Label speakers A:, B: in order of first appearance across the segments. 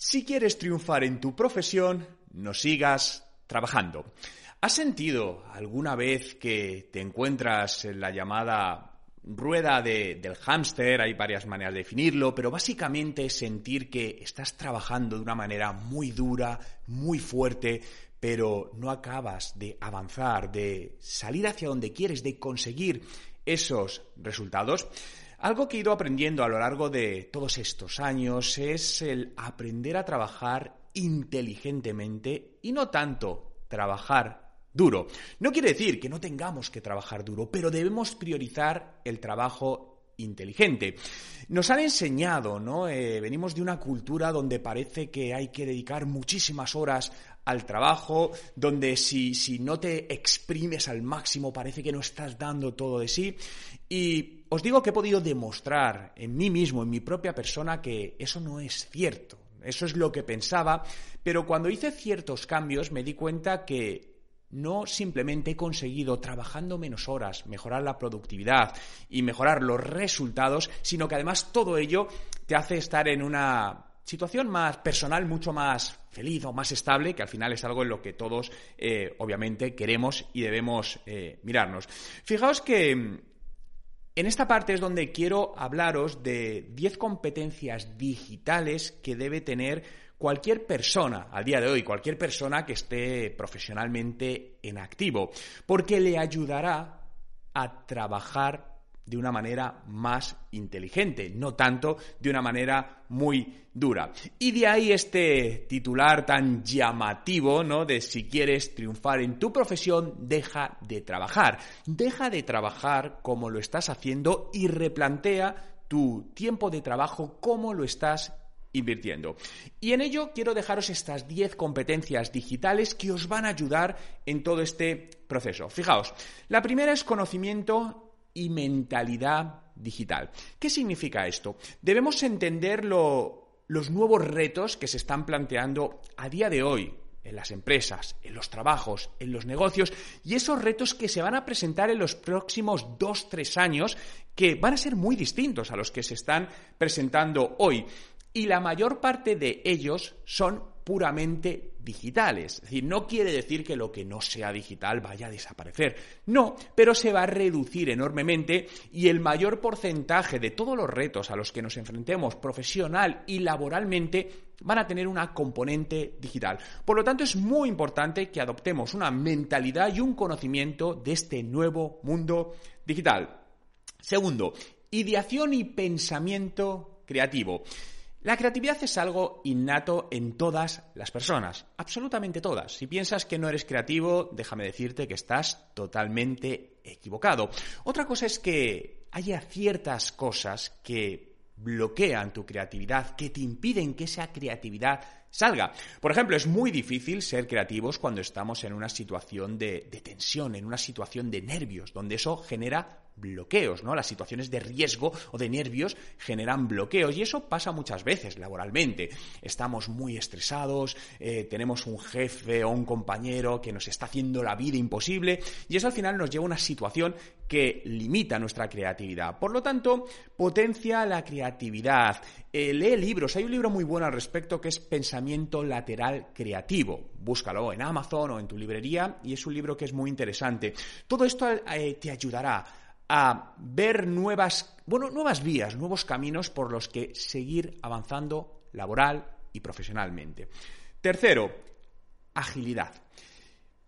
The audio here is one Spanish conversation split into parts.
A: Si quieres triunfar en tu profesión, no sigas trabajando. ¿Has sentido alguna vez que te encuentras en la llamada rueda del hámster? Hay varias maneras de definirlo, pero básicamente es sentir que estás trabajando de una manera muy dura, muy fuerte, pero no acabas de avanzar, de salir hacia donde quieres, de conseguir esos resultados. Algo que he ido aprendiendo a lo largo de todos estos años es el aprender a trabajar inteligentemente y no tanto trabajar duro. No quiere decir que no tengamos que trabajar duro, pero debemos priorizar el trabajo inteligente. Nos han enseñado, ¿no? Eh, venimos de una cultura donde parece que hay que dedicar muchísimas horas al trabajo, donde si, si no te exprimes al máximo parece que no estás dando todo de sí. Y os digo que he podido demostrar en mí mismo, en mi propia persona, que eso no es cierto. Eso es lo que pensaba, pero cuando hice ciertos cambios me di cuenta que no simplemente he conseguido, trabajando menos horas, mejorar la productividad y mejorar los resultados, sino que además todo ello te hace estar en una situación más personal, mucho más feliz o más estable, que al final es algo en lo que todos eh, obviamente queremos y debemos eh, mirarnos. Fijaos que en esta parte es donde quiero hablaros de 10 competencias digitales que debe tener cualquier persona al día de hoy, cualquier persona que esté profesionalmente en activo, porque le ayudará a trabajar de una manera más inteligente, no tanto de una manera muy dura. Y de ahí este titular tan llamativo, ¿no? De si quieres triunfar en tu profesión, deja de trabajar. Deja de trabajar como lo estás haciendo y replantea tu tiempo de trabajo, cómo lo estás invirtiendo. Y en ello quiero dejaros estas 10 competencias digitales que os van a ayudar en todo este proceso. Fijaos, la primera es conocimiento y mentalidad digital. ¿Qué significa esto? Debemos entender los nuevos retos que se están planteando a día de hoy en las empresas, en los trabajos, en los negocios y esos retos que se van a presentar en los próximos dos, tres años que van a ser muy distintos a los que se están presentando hoy. Y la mayor parte de ellos son puramente digitales. Es decir, no quiere decir que lo que no sea digital vaya a desaparecer. No, pero se va a reducir enormemente y el mayor porcentaje de todos los retos a los que nos enfrentemos profesional y laboralmente van a tener una componente digital. Por lo tanto, es muy importante que adoptemos una mentalidad y un conocimiento de este nuevo mundo digital. Segundo, ideación y pensamiento creativo. La creatividad es algo innato en todas las personas, absolutamente todas. Si piensas que no eres creativo, déjame decirte que estás totalmente equivocado. Otra cosa es que haya ciertas cosas que bloquean tu creatividad, que te impiden que esa creatividad salga. Por ejemplo, es muy difícil ser creativos cuando estamos en una situación de, de tensión, en una situación de nervios, donde eso genera bloqueos, ¿no? Las situaciones de riesgo o de nervios generan bloqueos y eso pasa muchas veces laboralmente. Estamos muy estresados, eh, tenemos un jefe o un compañero que nos está haciendo la vida imposible y eso al final nos lleva a una situación que limita nuestra creatividad. Por lo tanto, potencia la creatividad. Eh, lee libros. Hay un libro muy bueno al respecto que es Pensamiento Lateral Creativo. Búscalo en Amazon o en tu librería y es un libro que es muy interesante. Todo esto eh, te ayudará a ver nuevas, bueno, nuevas vías, nuevos caminos por los que seguir avanzando laboral y profesionalmente. Tercero, agilidad.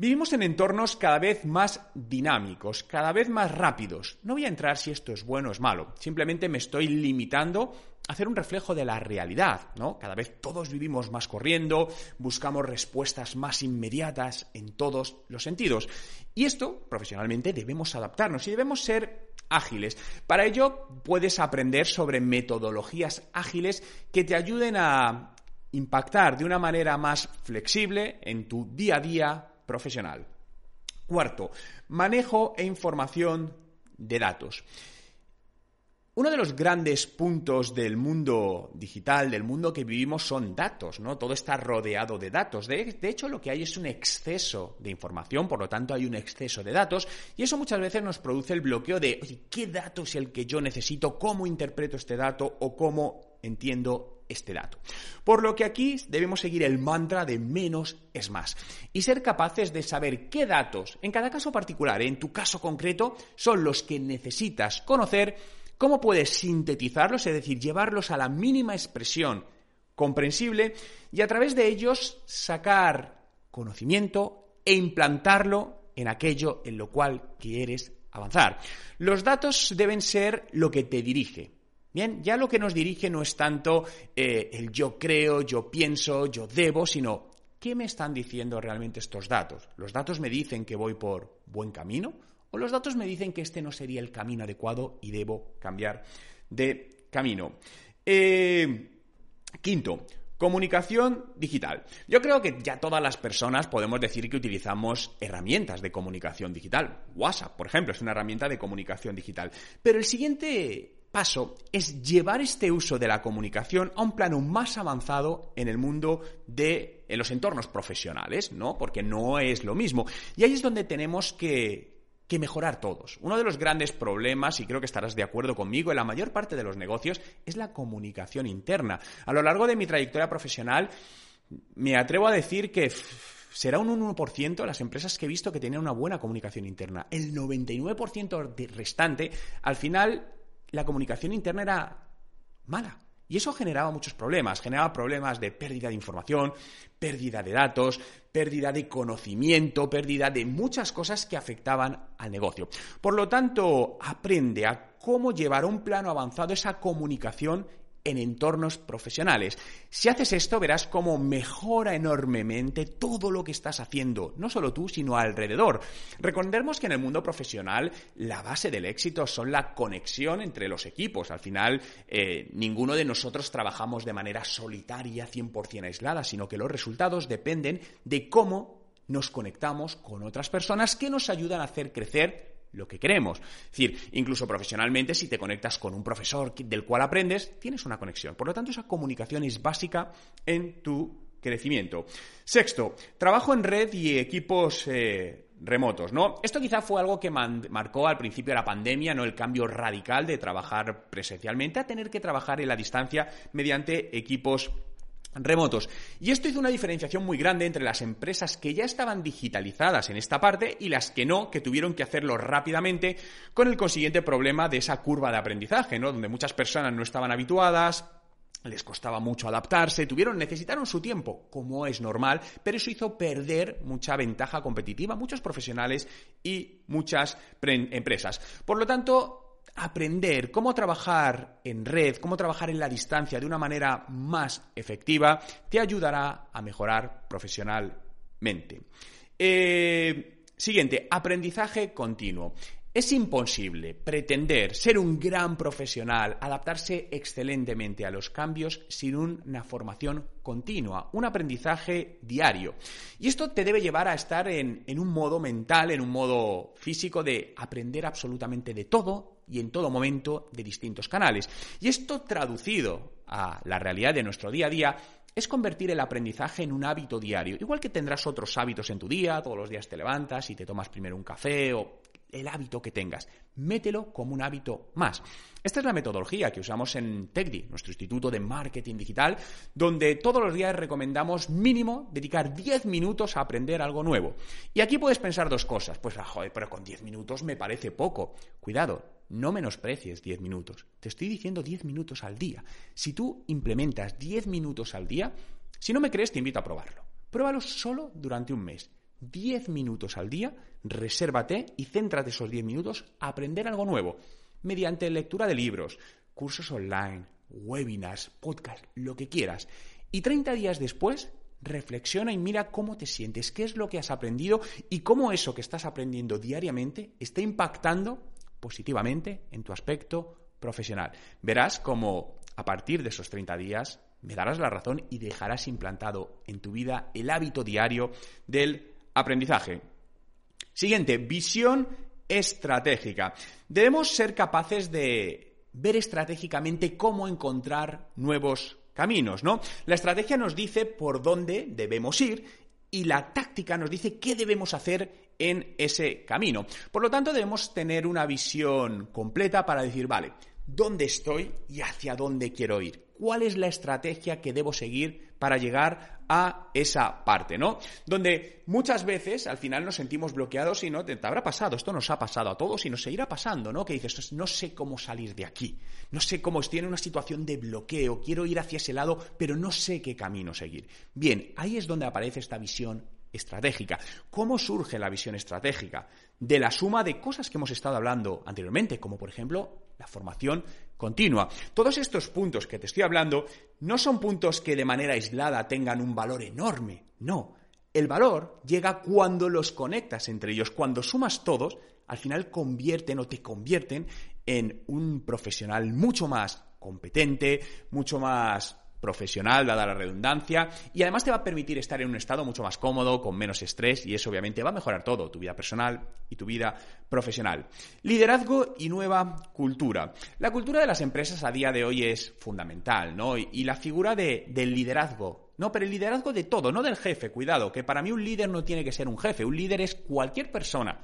A: Vivimos en entornos cada vez más dinámicos, cada vez más rápidos. No voy a entrar si esto es bueno o es malo, simplemente me estoy limitando a hacer un reflejo de la realidad, ¿no? Cada vez todos vivimos más corriendo, buscamos respuestas más inmediatas en todos los sentidos. Y esto, profesionalmente, debemos adaptarnos y debemos ser ágiles. Para ello, puedes aprender sobre metodologías ágiles que te ayuden a impactar de una manera más flexible en tu día a día profesional. Cuarto, manejo e información de datos. Uno de los grandes puntos del mundo digital, del mundo que vivimos, son datos, ¿no? Todo está rodeado de datos. De, hecho, lo que hay es un exceso de información, por lo tanto hay un exceso de datos, y eso muchas veces nos produce el bloqueo de, ¿qué dato es el que yo necesito? ¿Cómo interpreto este dato? ¿O cómo entiendo este dato. Por lo que aquí debemos seguir el mantra de menos es más y ser capaces de saber qué datos, en cada caso particular, en tu caso concreto, son los que necesitas conocer, cómo puedes sintetizarlos, es decir, llevarlos a la mínima expresión comprensible y a través de ellos sacar conocimiento e implantarlo en aquello en lo cual quieres avanzar. Los datos deben ser lo que te dirige. Bien, ya lo que nos dirige no es tanto eh, el yo creo, yo pienso, yo debo, sino ¿qué me están diciendo realmente estos datos? ¿Los datos me dicen que voy por buen camino? ¿O los datos me dicen que este no sería el camino adecuado y debo cambiar de camino? Eh, quinto, Comunicación digital. Yo creo que ya todas las personas podemos decir que utilizamos herramientas de comunicación digital. WhatsApp, por ejemplo, es una herramienta de comunicación digital. Pero el siguiente paso es llevar este uso de la comunicación a un plano más avanzado en el mundo de en los entornos profesionales, ¿no? Porque no es lo mismo. Y ahí es donde tenemos que que mejorar todos. Uno de los grandes problemas, y creo que estarás de acuerdo conmigo, en la mayor parte de los negocios es la comunicación interna. A lo largo de mi trayectoria profesional, me atrevo a decir que será un 1% las empresas que he visto que tienen una buena comunicación interna. El 99% restante, al final, la comunicación interna era mala. Y eso generaba muchos problemas, generaba problemas de pérdida de información, pérdida de datos, pérdida de conocimiento, pérdida de muchas cosas que afectaban al negocio. Por lo tanto, aprende a cómo llevar a un plano avanzado esa comunicación en entornos profesionales. Si haces esto, verás cómo mejora enormemente todo lo que estás haciendo, no solo tú, sino alrededor. Recordemos que en el mundo profesional la base del éxito son la conexión entre los equipos. Al final, eh, ninguno de nosotros trabajamos de manera solitaria, 100% aislada, sino que los resultados dependen de cómo nos conectamos con otras personas que nos ayudan a hacer crecer lo que queremos. Es decir, incluso profesionalmente, si te conectas con un profesor del cual aprendes, tienes una conexión. Por lo tanto, esa comunicación es básica en tu crecimiento. Sexto, trabajo en red y equipos eh, remotos, ¿no? Esto quizá fue algo que marcó al principio de la pandemia, ¿no? El cambio radical de trabajar presencialmente a tener que trabajar en la distancia mediante equipos remotos. Y esto hizo una diferenciación muy grande entre las empresas que ya estaban digitalizadas en esta parte y las que no, que tuvieron que hacerlo rápidamente con el consiguiente problema de esa curva de aprendizaje, ¿no? Donde muchas personas no estaban habituadas, les costaba mucho adaptarse, tuvieron, necesitaron su tiempo, como es normal, pero eso hizo perder mucha ventaja competitiva muchos profesionales y muchas empresas. Por lo tanto, aprender cómo trabajar en red, cómo trabajar en la distancia de una manera más efectiva, te ayudará a mejorar profesionalmente. Eh, siguiente, aprendizaje continuo. Es imposible pretender ser un gran profesional, adaptarse excelentemente a los cambios sin una formación continua, un aprendizaje diario. Y esto te debe llevar a estar en, un modo mental, en un modo físico de aprender absolutamente de todo y en todo momento de distintos canales. Y esto traducido a la realidad de nuestro día a día es convertir el aprendizaje en un hábito diario. Igual que tendrás otros hábitos en tu día, todos los días te levantas y te tomas primero un café o el hábito que tengas. Mételo como un hábito más. Esta es la metodología que usamos en TechDi, nuestro instituto de marketing digital, donde todos los días recomendamos mínimo dedicar 10 minutos a aprender algo nuevo. Y aquí puedes pensar dos cosas. Pues, ah, joder, pero con 10 minutos me parece poco. Cuidado, no menosprecies 10 minutos. Te estoy diciendo 10 minutos al día. Si tú implementas 10 minutos al día, si no me crees, te invito a probarlo. Pruébalo solo durante un mes. 10 minutos al día, resérvate y céntrate esos 10 minutos a aprender algo nuevo, mediante lectura de libros, cursos online, webinars, podcasts, lo que quieras. Y 30 días después, reflexiona y mira cómo te sientes, qué es lo que has aprendido y cómo eso que estás aprendiendo diariamente está impactando positivamente en tu aspecto profesional. Verás cómo a partir de esos 30 días me darás la razón y dejarás implantado en tu vida el hábito diario del aprendizaje. Siguiente, visión estratégica. Debemos ser capaces de ver estratégicamente cómo encontrar nuevos caminos, ¿no? La estrategia nos dice por dónde debemos ir y la táctica nos dice qué debemos hacer en ese camino. Por lo tanto, debemos tener una visión completa para decir, vale, ¿dónde estoy y hacia dónde quiero ir? Cuál es la estrategia que debo seguir para llegar a esa parte, ¿no? Donde muchas veces al final nos sentimos bloqueados y no te, habrá pasado, esto nos ha pasado a todos y nos seguirá pasando, ¿no? Que dices, no sé cómo salir de aquí, no sé cómo estoy en una situación de bloqueo, quiero ir hacia ese lado, pero no sé qué camino seguir. Bien, ahí es donde aparece esta visión estratégica. ¿Cómo surge la visión estratégica? De la suma de cosas que hemos estado hablando anteriormente, como por ejemplo la formación continua. Todos estos puntos que te estoy hablando no son puntos que de manera aislada tengan un valor enorme, no. El valor llega cuando los conectas entre ellos, cuando sumas todos, al final convierten o te convierten en un profesional mucho más competente, mucho más profesional, dada la redundancia, y además te va a permitir estar en un estado mucho más cómodo, con menos estrés, y eso obviamente va a mejorar todo, tu vida personal y tu vida profesional. Liderazgo y nueva cultura. La cultura de las empresas a día de hoy es fundamental, ¿no? Y, la figura de, del liderazgo. No, pero el liderazgo de todo, no del jefe, cuidado, que para mí un líder no tiene que ser un jefe, un líder es cualquier persona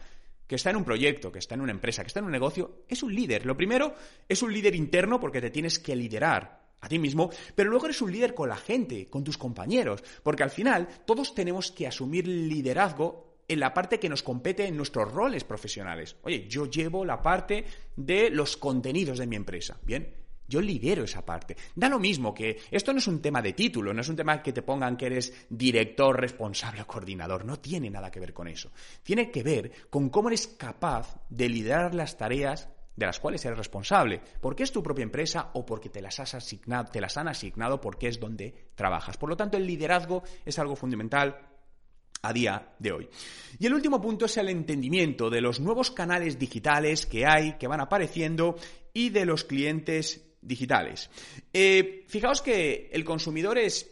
A: que está en un proyecto, que está en una empresa, que está en un negocio, es un líder. Lo primero es un líder interno porque te tienes que liderar a ti mismo, pero luego eres un líder con la gente, con tus compañeros, porque al final todos tenemos que asumir liderazgo en la parte que nos compete en nuestros roles profesionales. Oye, yo llevo la parte de los contenidos de mi empresa, ¿bien? Yo lidero esa parte. Da lo mismo que esto no es un tema de título, no es un tema que te pongan que eres director, responsable o coordinador. No tiene nada que ver con eso. Tiene que ver con cómo eres capaz de liderar las tareas de las cuales eres responsable, porque es tu propia empresa o porque te las, has asignado, te las han asignado porque es donde trabajas. Por lo tanto, el liderazgo es algo fundamental a día de hoy. Y el último punto es el entendimiento de los nuevos canales digitales que hay, que van apareciendo, y de los clientes digitales. Eh, fijaos que el consumidor es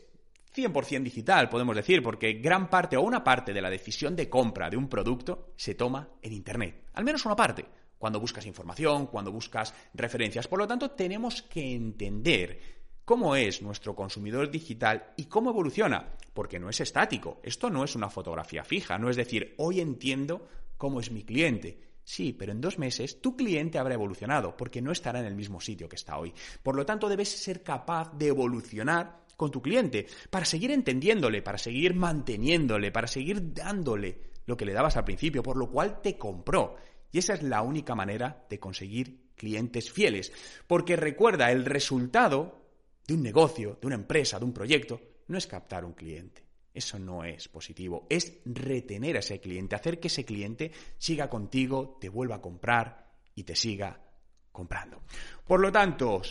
A: 100% digital, podemos decir, porque gran parte o una parte de la decisión de compra de un producto se toma en Internet. Al menos una parte cuando buscas información, cuando buscas referencias. Por lo tanto, tenemos que entender cómo es nuestro consumidor digital y cómo evoluciona, porque no es estático, esto no es una fotografía fija, no es decir, hoy entiendo cómo es mi cliente. Sí, pero en dos meses tu cliente habrá evolucionado, porque no estará en el mismo sitio que está hoy. Por lo tanto, debes ser capaz de evolucionar con tu cliente para seguir entendiéndole, para seguir manteniéndole, para seguir dándole lo que le dabas al principio, por lo cual te compró. Y esa es la única manera de conseguir clientes fieles. Porque recuerda, el resultado de un negocio, de una empresa, de un proyecto, no es captar un cliente. Eso no es positivo. Es retener a ese cliente, hacer que ese cliente siga contigo, te vuelva a comprar y te siga comprando. Por lo tanto,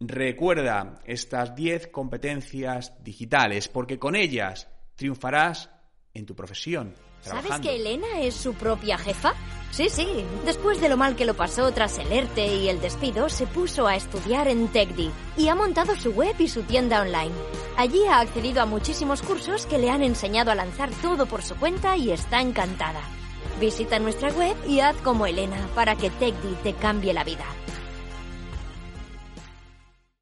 A: recuerda estas 10 competencias digitales, porque con ellas triunfarás en tu profesión.
B: ¿Sabes que Elena es su propia jefa? Sí, sí. Después de lo mal que lo pasó tras el ERTE y el despido, se puso a estudiar en TechDi y ha montado su web y su tienda online. Allí ha accedido a muchísimos cursos que le han enseñado a lanzar todo por su cuenta y está encantada. Visita nuestra web y haz como Elena para que TechDi te cambie la vida.